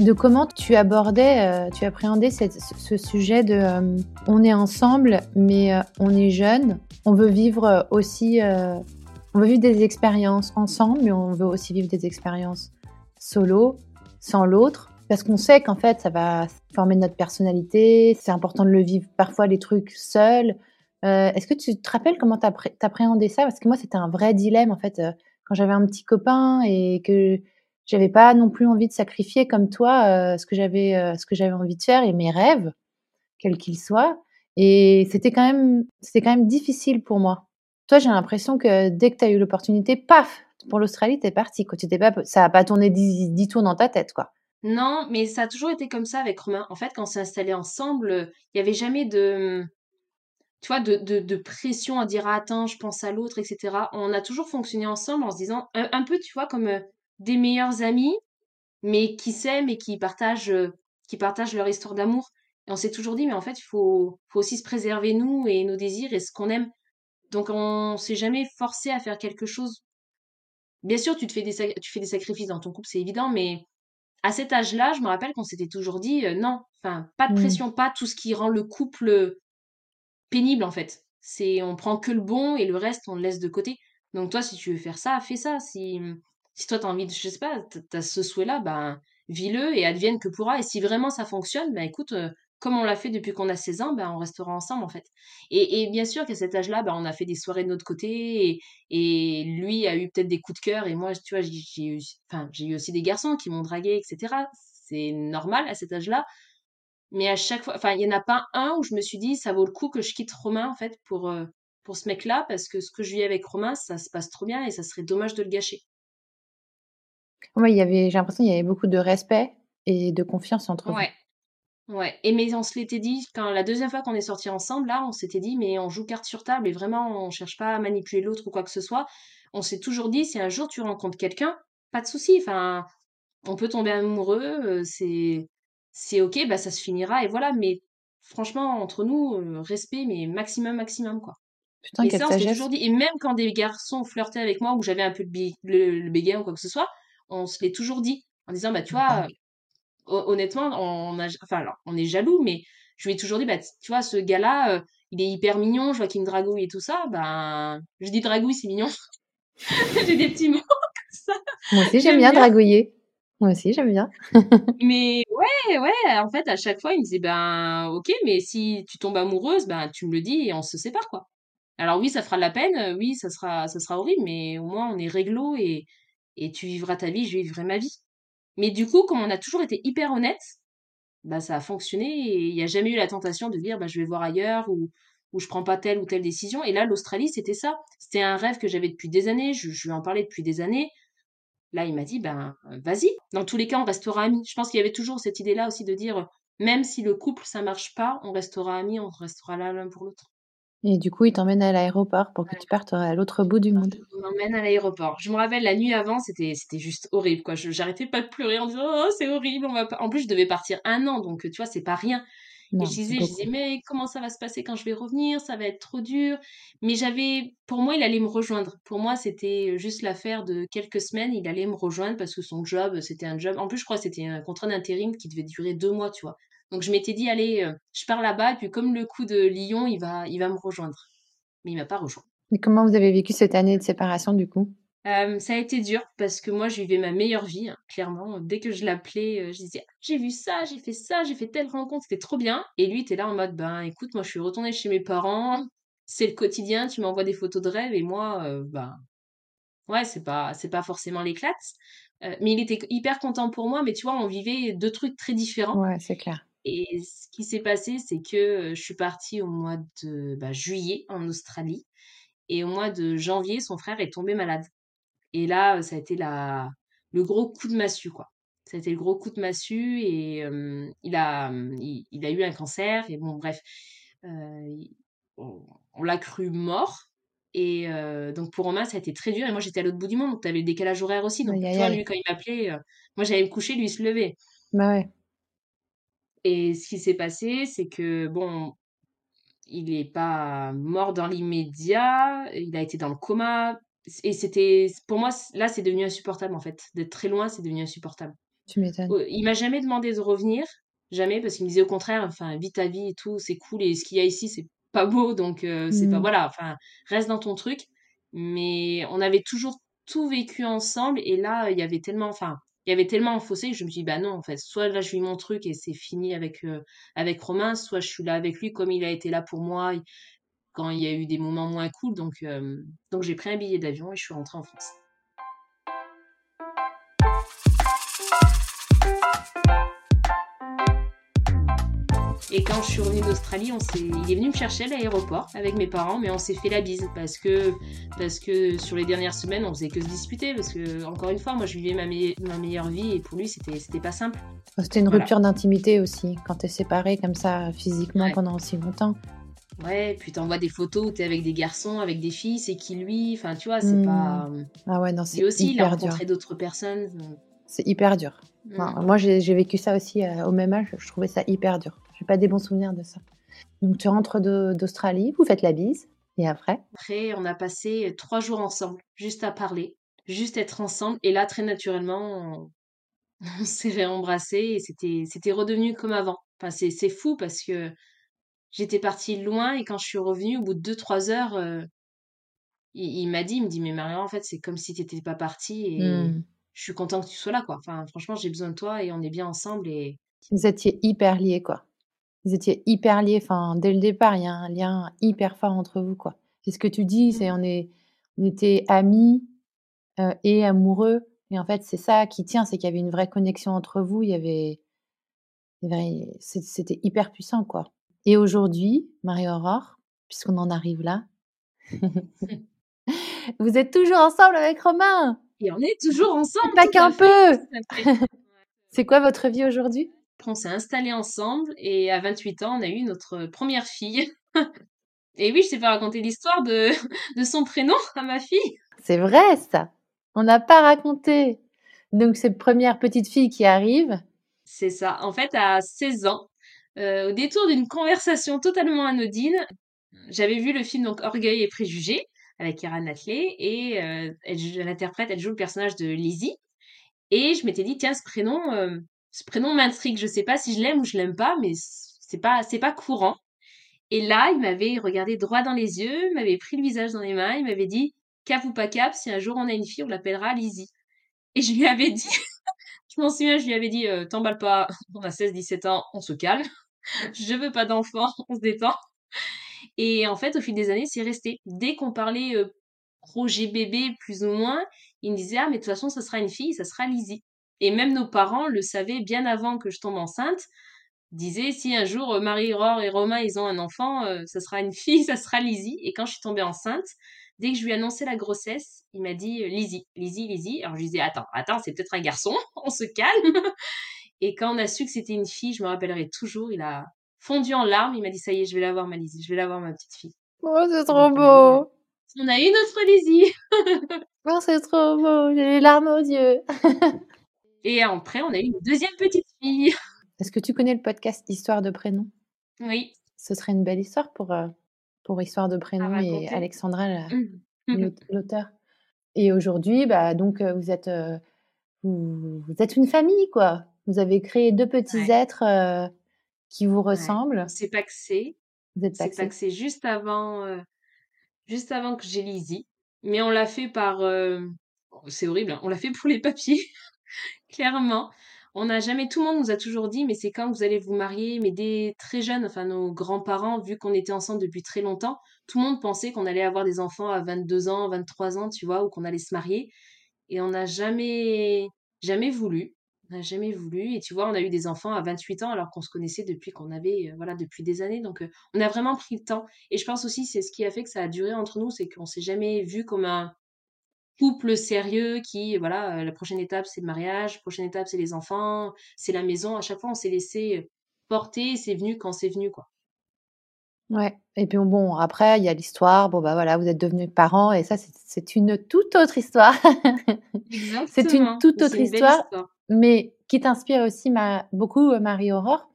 de comment tu abordais, euh, tu appréhendais ce sujet de euh, on est ensemble, mais on est jeune, on veut vivre aussi, on veut vivre des expériences ensemble, mais on veut aussi vivre des expériences solo, sans l'autre. Parce qu'on sait qu'en fait, ça va former notre personnalité. C'est important de le vivre parfois les trucs seuls. Euh, est-ce que tu te rappelles comment t'appréhendais ça? Parce que moi, c'était un vrai dilemme en fait. Euh, quand j'avais un petit copain et que j'avais pas non plus envie de sacrifier comme toi euh, ce que j'avais envie de faire et mes rêves, quels qu'ils soient. Et c'était quand même quand même difficile pour moi. Toi, j'ai l'impression que dès que tu as eu l'opportunité, paf, pour l'Australie, t'es parti. Quoi. Tu pas, ça a pas tourné dix tours dans ta tête, quoi. Non, mais ça a toujours été comme ça avec Romain. En fait, quand on s'est installés ensemble, il y avait jamais de, tu vois, de, de, pression à dire ah, attends, je pense à l'autre, etc. On a toujours fonctionné ensemble en se disant un, peu, tu vois, comme euh, des meilleurs amis, mais qui s'aiment et qui partagent, euh, qui partagent leur histoire d'amour. Et on s'est toujours dit, mais en fait, il faut, faut aussi se préserver nous et nos désirs et ce qu'on aime. Donc on s'est jamais forcé à faire quelque chose. Bien sûr, tu te fais des, tu fais des sacrifices dans ton couple, c'est évident, mais à cet âge-là, je me rappelle qu'on s'était toujours dit euh, non, enfin, pas de mmh. pression, pas tout ce qui rend le couple pénible en fait. C'est on prend que le bon et le reste on le laisse de côté. Donc toi, si tu veux faire ça, fais ça. Si, si toi t'as envie de, je sais pas, t'as ce souhait-là, ben vis-le et advienne que pourra. Et si vraiment ça fonctionne, ben écoute, euh, comme on l'a fait depuis qu'on a 16 ans, ben, on restera ensemble en fait. Et, et bien sûr qu'à cet âge-là, ben, on a fait des soirées de notre côté et, et lui a eu peut-être des coups de cœur et moi, tu vois, j'ai eu, enfin, j'ai eu aussi des garçons qui m'ont dragué, etc. C'est normal à cet âge-là. Mais à chaque fois, enfin, il n'y en a pas un où je me suis dit, ça vaut le coup que je quitte Romain en fait pour, euh, pour ce mec-là parce que ce que je vis avec Romain, ça se passe trop bien et ça serait dommage de le gâcher. Ouais, il y avait, j'ai l'impression qu'il y avait beaucoup de respect et de confiance entre ouais. Ouais, et mais on se l'était dit, quand la deuxième fois qu'on est sortis ensemble, là, on s'était dit, mais on joue carte sur table et vraiment, on cherche pas à manipuler l'autre ou quoi que ce soit. On s'est toujours dit, si un jour tu rencontres quelqu'un, pas de souci, enfin, on peut tomber amoureux, euh, c'est, c'est ok, bah ça se finira et voilà, mais franchement, entre nous, euh, respect, mais maximum, maximum, quoi. Putain, et ça, on s'est toujours dit, et même quand des garçons flirtaient avec moi, ou j'avais un peu le, le, le ou quoi que ce soit, on se l'est toujours dit, en disant, bah tu vois, honnêtement, on, a, enfin, alors, on est jaloux, mais je lui ai toujours dit, bah, tu vois, ce gars-là, euh, il est hyper mignon, je vois qu'il me dragouille et tout ça, ben, je dis dragouille, c'est mignon. [laughs] J'ai des petits mots comme ça. Moi aussi, j'aime bien, dragouiller. Moi aussi, j'aime bien. [laughs] mais ouais, ouais, en fait, à chaque fois, il me disait, ben, ok, mais si tu tombes amoureuse, ben, tu me le dis et on se sépare, quoi. Alors oui, ça fera de la peine, oui, ça sera, ça sera horrible, mais au moins, on est réglo et, et tu vivras ta vie, je vivrai ma vie. Mais du coup, comme on a toujours été hyper honnête, bah ça a fonctionné et il n'y a jamais eu la tentation de dire bah je vais voir ailleurs ou ou je prends pas telle ou telle décision. Et là, l'Australie, c'était ça. C'était un rêve que j'avais depuis des années. Je, je lui en parlais depuis des années. Là, il m'a dit, ben, vas-y. Dans tous les cas, on restera amis. Je pense qu'il y avait toujours cette idée-là aussi de dire, même si le couple, ça marche pas, on restera amis, on restera là l'un pour l'autre. Et du coup, il t'emmène à l'aéroport pour que tu partes à l'autre bout du monde. Il m'emmène à l'aéroport. Je me rappelle la nuit avant, c'était c'était juste horrible quoi. J'arrêtais pas de pleurer en disant oh c'est horrible, on va pas. En plus, je devais partir un an, donc tu vois c'est pas rien. et je disais, je disais mais comment ça va se passer quand je vais revenir? Ça va être trop dur. Mais j'avais, pour moi, il allait me rejoindre. Pour moi, c'était juste l'affaire de quelques semaines. Il allait me rejoindre parce que son job, c'était un job. En plus, je crois que c'était un contrat d'intérim qui devait durer deux mois, tu vois. Donc je m'étais dit, allez, euh, je pars là-bas, et puis comme le coup de Lyon, il va, il va me rejoindre. Mais il m'a pas rejoint. Et comment vous avez vécu cette année de séparation du coup? Euh, ça a été dur parce que moi, je vivais ma meilleure vie, hein, clairement. Dès que je l'appelais, euh, je disais J'ai vu ça, j'ai fait ça, j'ai fait telle rencontre, c'était trop bien. Et lui, était là en mode Ben écoute, moi, je suis retournée chez mes parents, c'est le quotidien, tu m'envoies des photos de rêve, et moi, ben ouais, c'est pas, c'est pas forcément l'éclate. mais il était hyper content pour moi, mais tu vois, on vivait deux trucs très différents. Ouais, c'est clair. Et ce qui s'est passé, c'est que je suis partie au mois de bah, juillet en Australie. Et au mois de janvier, son frère est tombé malade. Et là, ça a été la, le gros coup de massue, quoi. Ça a été le gros coup de massue et il, a, il, a eu un cancer. Et bon, bref, on, l'a cru mort. Et donc pour Romain, ça a été très dur. Et moi, j'étais à l'autre bout du monde, donc tu avais le décalage horaire aussi. Donc, toi, lui, quand il m'appelait, moi, j'allais me coucher, lui, il se levait. Bah ouais. Et ce qui s'est passé, c'est que, bon, il n'est pas mort dans l'immédiat, il a été dans le coma. Et c'était, pour moi, là, c'est devenu insupportable, en fait. D'être très loin, c'est devenu insupportable. Tu m'étonnes. Il m'a jamais demandé de revenir, jamais, parce qu'il me disait au contraire, enfin, vis ta vie et tout, c'est cool, et ce qu'il y a ici, c'est pas beau, donc euh, c'est pas, mmh. voilà, enfin, reste dans ton truc. Mais on avait toujours tout vécu ensemble, et là, il y avait tellement, enfin, il y avait tellement un fossé que je me suis dit, bah non, en fait, soit là, je vis mon truc et c'est fini avec, euh, avec Romain, soit je suis là avec lui comme il a été là pour moi quand il y a eu des moments moins cool. Donc, euh, donc j'ai pris un billet d'avion et je suis rentrée en France. Et quand je suis revenue d'Australie, on s'est, il est venu me chercher à l'aéroport avec mes parents, mais on s'est fait la bise parce que, parce que sur les dernières semaines, on faisait que se disputer. Parce que, encore une fois, moi, je vivais ma, ma meilleure vie et pour lui, c'était, c'était pas simple. C'était une rupture d'intimité aussi, quand tu es séparé comme ça physiquement pendant aussi longtemps. Ouais, puis t'envoies des photos où t'es avec des garçons, avec des filles, c'est qui lui? Enfin, tu vois, c'est hmm. pas. Ah ouais, non, c'est aussi, il a rencontré d'autres personnes. C'est hyper dur. Hmm. moi, j'ai vécu ça aussi euh, au même âge, je trouvais ça hyper dur. J'ai pas des bons souvenirs de ça. Donc tu rentres d'Australie, vous faites la bise, et après? Après, on a passé trois jours ensemble, juste à parler, juste être ensemble, et là, très naturellement, on, [laughs] s'est réembrassé et c'était, c'était redevenu comme avant. Enfin, c'est, c'est fou parce que j'étais partie loin et quand je suis revenue, au bout de deux, trois heures, euh, il, m'a dit, il me dit, mais Marion, en fait, c'est comme si tu n'étais pas partie et mmh. je suis content que tu sois là, quoi. Enfin, franchement, j'ai besoin de toi et on est bien ensemble et... Vous étiez hyper liés, quoi. Vous étiez hyper liés, enfin, dès le départ, il y a un lien hyper fort entre vous, quoi. C'est ce que tu dis, c'est mmh. on, est, on était amis euh, et amoureux. Et en fait, c'est ça qui tient, c'est qu'il y avait une vraie connexion entre vous. Il y avait, c'était hyper puissant, quoi. Et aujourd'hui, Marie-Aurore, puisqu'on en arrive là, [laughs] vous êtes toujours ensemble avec Romain. Et on est toujours ensemble. Pas qu'un peu. [laughs] c'est quoi votre vie aujourd'hui? On s'est installés ensemble et à 28 ans, on a eu notre première fille. [laughs] et oui, je t'ai pas raconté l'histoire de, [laughs] de son prénom à ma fille. C'est vrai ça. On n'a pas raconté. Donc cette première petite fille qui arrive. C'est ça. En fait, à 16 ans, euh, au détour d'une conversation totalement anodine, j'avais vu le film donc Orgueil et préjugés avec Kira Knatley et euh, elle, interprète, elle joue le personnage de Lizzie. Et je m'étais dit, tiens, ce prénom, euh, ce prénom m'intrigue. Je sais pas si je l'aime ou je l'aime pas, mais c'est pas, c'est pas courant. Et là, il m'avait regardé droit dans les yeux, m'avait pris le visage dans les mains, il m'avait dit, cap ou pas cap, si un jour on a une fille, on l'appellera Lizzie. Et je lui avais dit, [laughs] je m'en souviens, je lui avais dit, euh, t'emballe pas, on a 16-17 ans, on se calme. [laughs] je veux pas d'enfant, on se détend. Et en fait, au fil des années, c'est resté. Dès qu'on parlait euh, projet bébé, plus ou moins, il me disait, ah, mais de toute façon, ça sera une fille, ça sera Lizzie. Et même nos parents le savaient bien avant que je tombe enceinte. Disaient si un jour euh, Marie-Aurore et Romain ils ont un enfant, euh, ça sera une fille, [laughs] ça sera Lizzie. Et quand je suis tombée enceinte, dès que je lui ai annoncé la grossesse, il m'a dit euh, Lizzie, Lizzie, Lizzie. Alors je lui disais attends, attends, c'est peut-être un garçon, [laughs] on se calme. [laughs] et quand on a su que c'était une fille, je me rappellerai toujours, il a fondu en larmes, il m'a dit ça y est, je vais l'avoir ma Lizzie, je vais l'avoir ma petite fille. Oh, c'est trop beau. On a une autre Lizzie. oh, c'est trop beau, j'ai les larmes aux yeux. Et après, on a eu une deuxième petite fille. Est-ce que tu connais le podcast Histoire de prénom? Oui. Ce serait une belle histoire pour, euh, pour Histoire de prénom et Alexandra, mmh. l'auteur. Et aujourd'hui, bah, donc, euh, vous êtes, euh, vous, êtes une famille, quoi. Vous avez créé deux petits êtres qui vous ressemblent. C'est pas que c'est. Vous êtes pas que c'est juste avant, juste avant que j'ai Lizzie. Mais on l'a fait par. c'est horrible, hein, on l'a fait pour les papiers. Clairement. On n'a jamais, tout le monde nous a toujours dit, mais c'est quand vous allez vous marier, mais dès très jeunes, enfin nos grands-parents, vu qu'on était ensemble depuis très longtemps, tout le monde pensait qu'on allait avoir des enfants à 22 ans, 23 ans, tu vois, ou qu'on allait se marier. Et on n'a jamais, jamais voulu. On n'a jamais voulu. Et tu vois, on a eu des enfants à 28 ans alors qu'on se connaissait depuis qu'on avait, euh, voilà, depuis des années. Donc, euh, on a vraiment pris le temps. Et je pense aussi, c'est ce qui a fait que ça a duré entre nous, c'est qu'on s'est jamais vu comme un couple sérieux qui, voilà, euh, la prochaine étape, c'est le mariage, la prochaine étape, c'est les enfants, c'est la maison. À chaque fois, on s'est laissé porter. C'est venu quand c'est venu, quoi. Ouais et puis bon, après il y a l'histoire, bon, bah, voilà, vous êtes devenus parents et ça c'est une toute autre histoire. [laughs] C'est une toute autre histoire, mais qui t'inspire aussi ma beaucoup, euh, Marie-Aurore,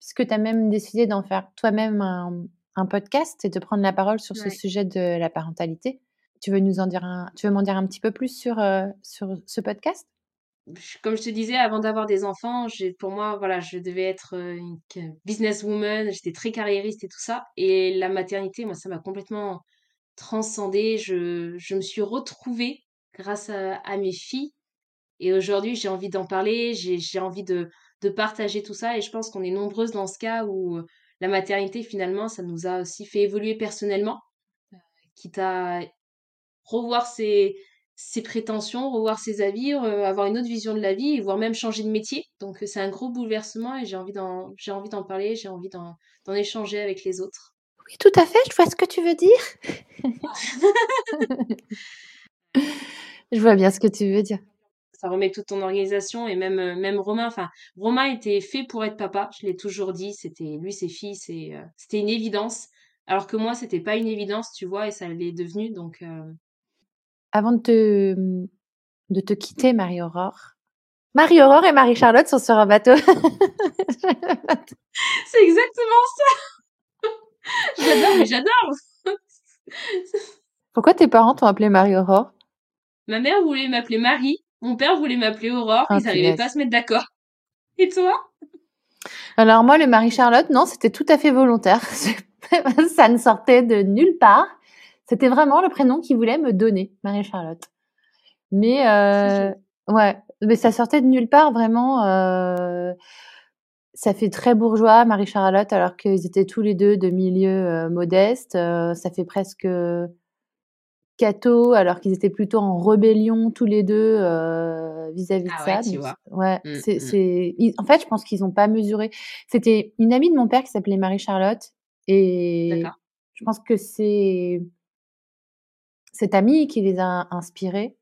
puisque tu as même décidé d'en faire toi-même un podcast et de prendre la parole sur ce sujet de la parentalité. Tu veux nous en dire un tu veux m'en dire un petit peu plus sur, euh, sur ce podcast? comme je te disais, avant d'avoir des enfants, pour moi, voilà, je devais être euh, une businesswoman, j'étais très carriériste et tout ça. Et la maternité, moi, ça m'a complètement transcendée. Je, je me suis retrouvée grâce à, mes filles. Et aujourd'hui, j'ai envie d'en parler, j'ai, envie de, de partager tout ça. Et je pense qu'on est nombreuses dans ce cas où la maternité, finalement, ça nous a aussi fait évoluer personnellement, euh, quitte à revoir ses, ses prétentions, revoir ses avis, avoir une autre vision de la vie, voire même changer de métier. Donc c'est un gros bouleversement et j'ai envie d'en, j'ai envie d'en parler, j'ai envie d'en, échanger avec les autres. Oui, tout à fait, je vois ce que tu veux dire. [laughs] je vois bien ce que tu veux dire. Ça remet toute ton organisation et même, même Romain. Enfin, Romain était fait pour être papa, je l'ai toujours dit. C'était lui, ses filles, c'est, c'était une évidence. Alors que moi, c'était pas une évidence, tu vois, et ça l'est devenu. Donc, avant de te, de te quitter, Marie-Aurore, Marie-Aurore et Marie-Charlotte sont sur un bateau. [laughs] c'est exactement ça. [laughs] j'adore, mais j'adore. Pourquoi tes parents t'ont appelé Marie-Aurore Ma mère voulait m'appeler Marie, mon père voulait m'appeler Aurore, ah, ils n'arrivaient pas à se mettre d'accord. Et toi? Alors moi, le Marie-Charlotte, non, c'était tout à fait volontaire. [laughs] ça ne sortait de nulle part. C'était vraiment le prénom qu'il voulait me donner, Marie-Charlotte. Mais euh, ouais, mais ça sortait de nulle part vraiment. Euh, ça fait très bourgeois, Marie-Charlotte, alors qu'ils étaient tous les deux de milieux euh, modestes. ça fait presque catho, alors qu'ils étaient plutôt en rébellion tous les deux vis-à-vis de ah ça. Ouais, mmh, c'est, mmh. en fait, je pense qu'ils n'ont pas mesuré. C'était une amie de mon père qui s'appelait Marie-Charlotte, et je pense que c'est cette amie qui les a inspirés.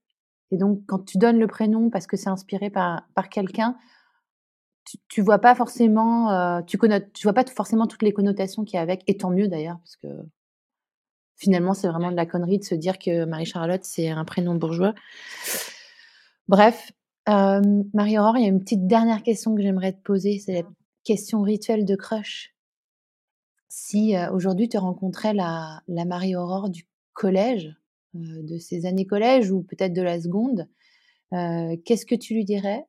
Et donc, quand tu donnes le prénom parce que c'est inspiré par, par quelqu'un, tu, tu vois pas forcément, euh, tu, tu vois pas forcément toutes les connotations qu'il y a avec, et tant mieux d'ailleurs, parce que finalement, c'est vraiment de la connerie de se dire que Marie-Charlotte, c'est un prénom bourgeois. Bref, euh, Marie-Aurore, il y a une petite dernière question que j'aimerais te poser, c'est la question rituelle de crush. Si euh, aujourd'hui tu rencontrais la, la Marie-Aurore du collège, de ses années collège ou peut-être de la seconde, euh, qu'est-ce que tu lui dirais?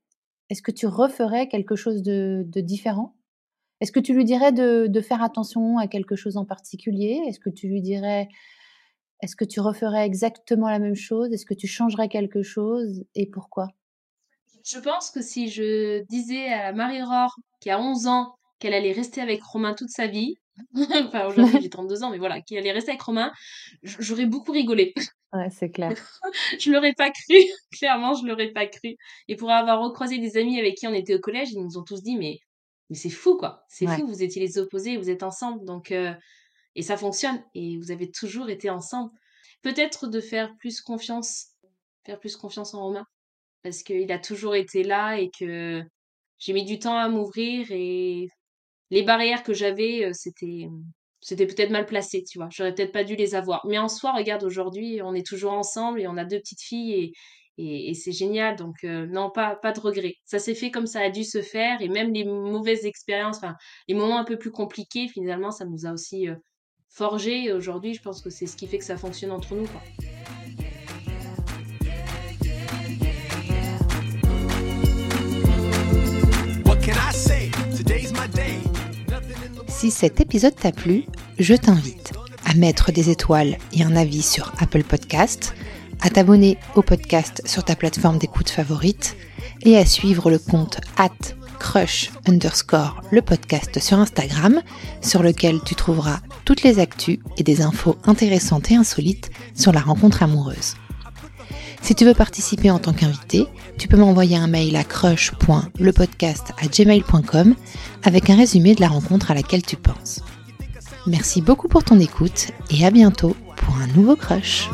Est-ce que tu referais quelque chose de, différent? Est-ce que tu lui dirais de, faire attention à quelque chose en particulier? Est-ce que tu lui dirais est-ce que tu referais exactement la même chose? Est-ce que tu changerais quelque chose et pourquoi? Je pense que si je disais à Marie-Aurore qui a 11 ans qu'elle allait rester avec Romain toute sa vie, [laughs] enfin aujourd'hui [laughs] j'ai 32 ans, mais voilà, qu'elle allait rester avec Romain, j'aurais beaucoup rigolé. Ouais, c'est clair. [laughs] je l'aurais pas cru, [laughs] clairement, je l'aurais pas cru. Et pour avoir recroisé des amis avec qui on était au collège, ils nous ont tous dit, mais, mais c'est fou, quoi. C'est fou, vous étiez les opposés, vous êtes ensemble. Donc, euh, et ça fonctionne. Et vous avez toujours été ensemble. Peut-être de faire plus confiance, faire plus confiance en Romain. Parce qu'il a toujours été là et que j'ai mis du temps à m'ouvrir et les barrières que j'avais, euh, c'était c'était peut-être mal placé, tu vois. J'aurais peut-être pas dû les avoir. Mais en soi, regarde, aujourd'hui, on est toujours ensemble et on a deux petites filles et, c'est génial. Donc, euh, non, pas, de regret. Ça s'est fait comme ça a dû se faire et même les mauvaises expériences, les moments un peu plus compliqués, finalement, ça nous a aussi euh, forgé. Aujourd'hui, je pense que c'est ce qui fait que ça fonctionne entre nous. Si cet épisode t'a plu, je t'invite à mettre des étoiles et un avis sur Apple Podcast, à t'abonner au podcast sur ta plateforme d'écoute favorite et à suivre le compte at crush underscore le podcast sur Instagram sur lequel tu trouveras toutes les actus et des infos intéressantes et insolites sur la rencontre amoureuse. Si tu veux participer en tant qu'invité, tu peux m'envoyer un mail à crush.lepodcast@gmail.com avec un résumé de la rencontre à laquelle tu penses. Merci beaucoup pour ton écoute et à bientôt pour un nouveau crush.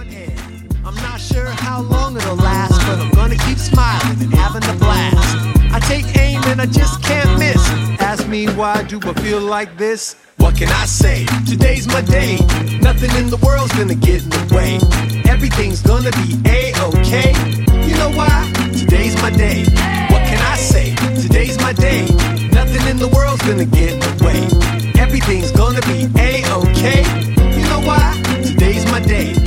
Take aim and I just can't miss. Ask me why do I feel like this? What can I say? Today's my day. Nothing in the world's gonna get in the way. Everything's gonna be a-okay. You know why? Today's my day. What can I say? Today's my day. Nothing in the world's gonna get in the way. Everything's gonna be a-okay. You know why? Today's my day.